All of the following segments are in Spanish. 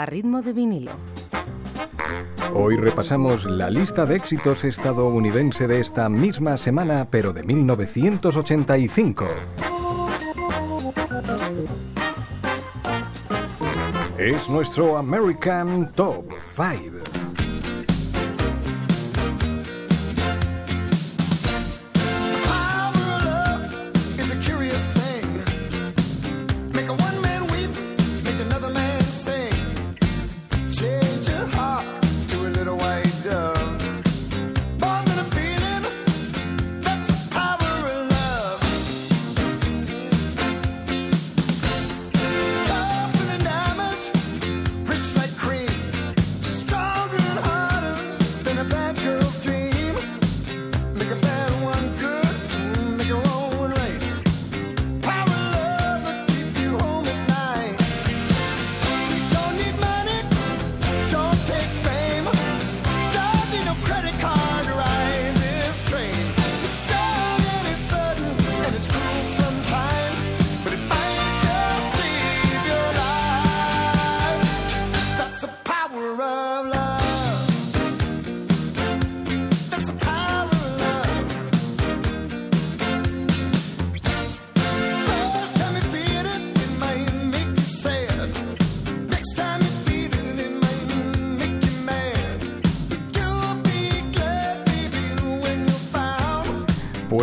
a ritmo de vinilo. Hoy repasamos la lista de éxitos estadounidense de esta misma semana, pero de 1985. Es nuestro American Top 5.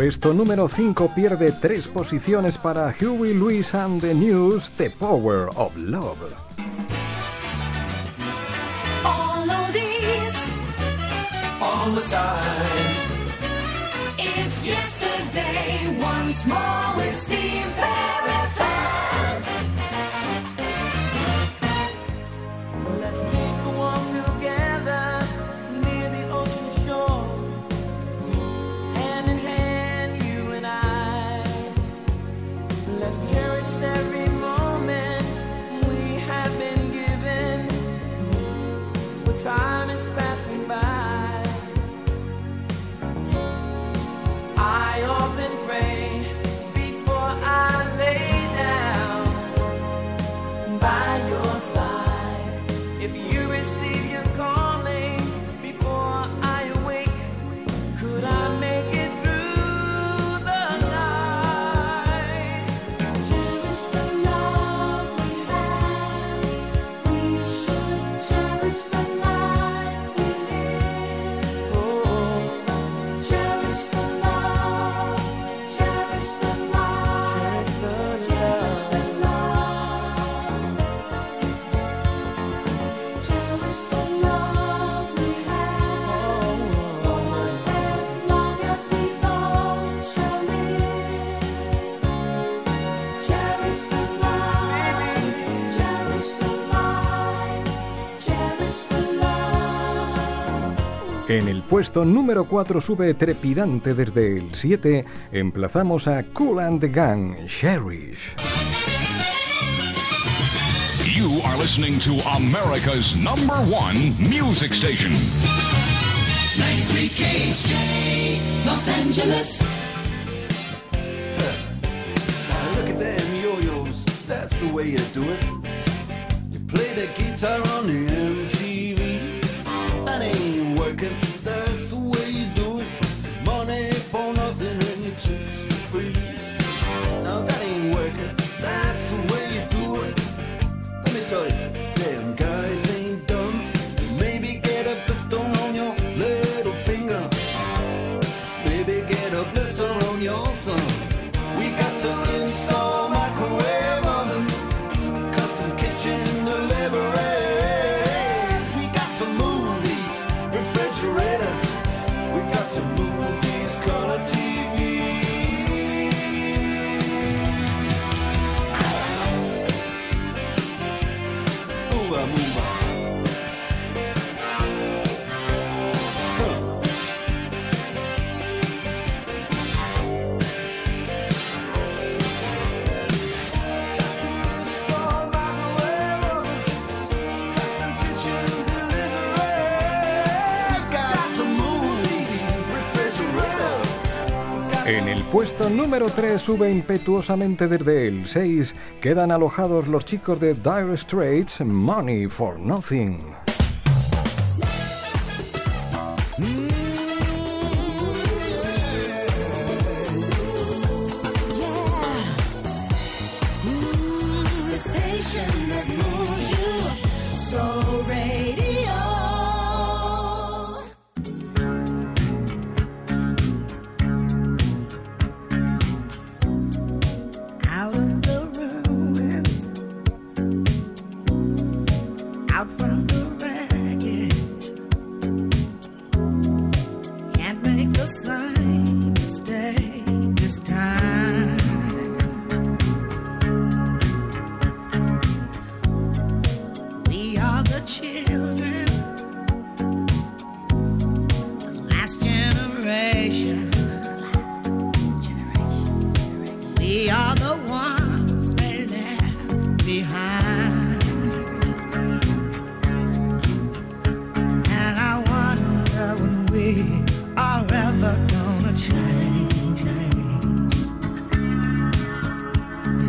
Puesto número 5 pierde tres posiciones para Huey Lewis and the News, The Power of Love. All of these, all the time. It's yesterday once more with Steve En el puesto número 4 sube trepidante desde el 7, emplazamos a Cool and the Gang, Cherish. You are listening to America's number one music station. 93 KHJ, Los Angeles. Look at them yo-yos, that's the way you do it. You play the guitar on the MTV, awesome. En el puesto número 3 sube impetuosamente desde el 6. Quedan alojados los chicos de Dire Straits, Money for Nothing. We are the ones they left behind. And I wonder when we are ever gonna change.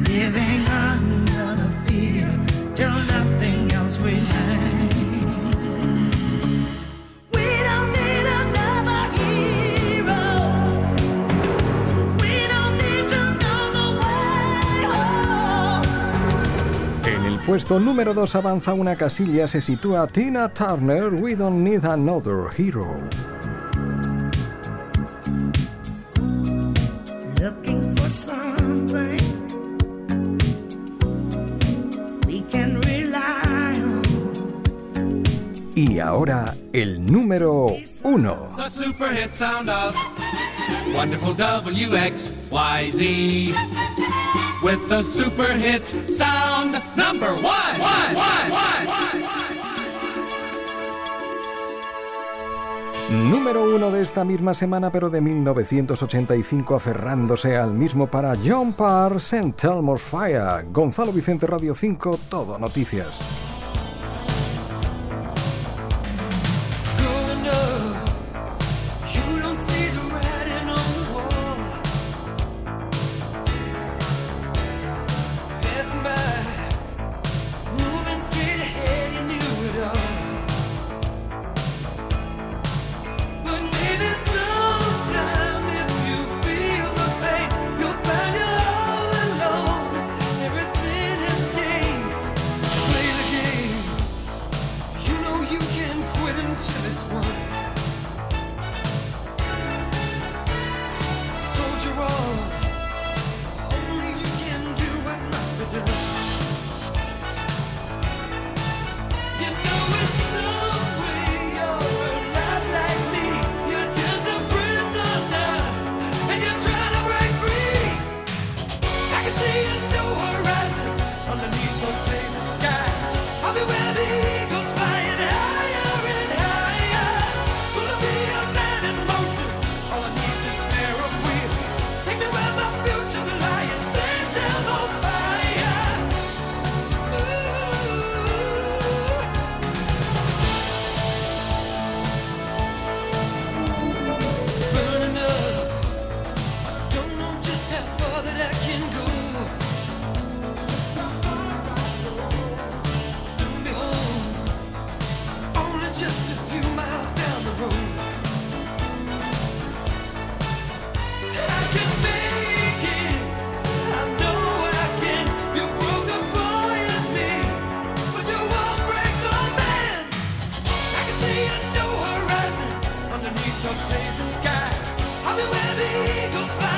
Living under the fear till nothing else remains. Puesto número 2 avanza una casilla, se sitúa Tina Turner, We Don't Need Another Hero. Looking for something we can rely on. Y ahora el número 1. The super hit sound of wonderful WXYZ. With the super hit sound number one. Número uno de esta misma semana, pero de 1985, aferrándose al mismo para John Parr, St. Elmo's Fire. Gonzalo Vicente Radio 5, Todo Noticias. blazing sky. I'll be where the eagles fly.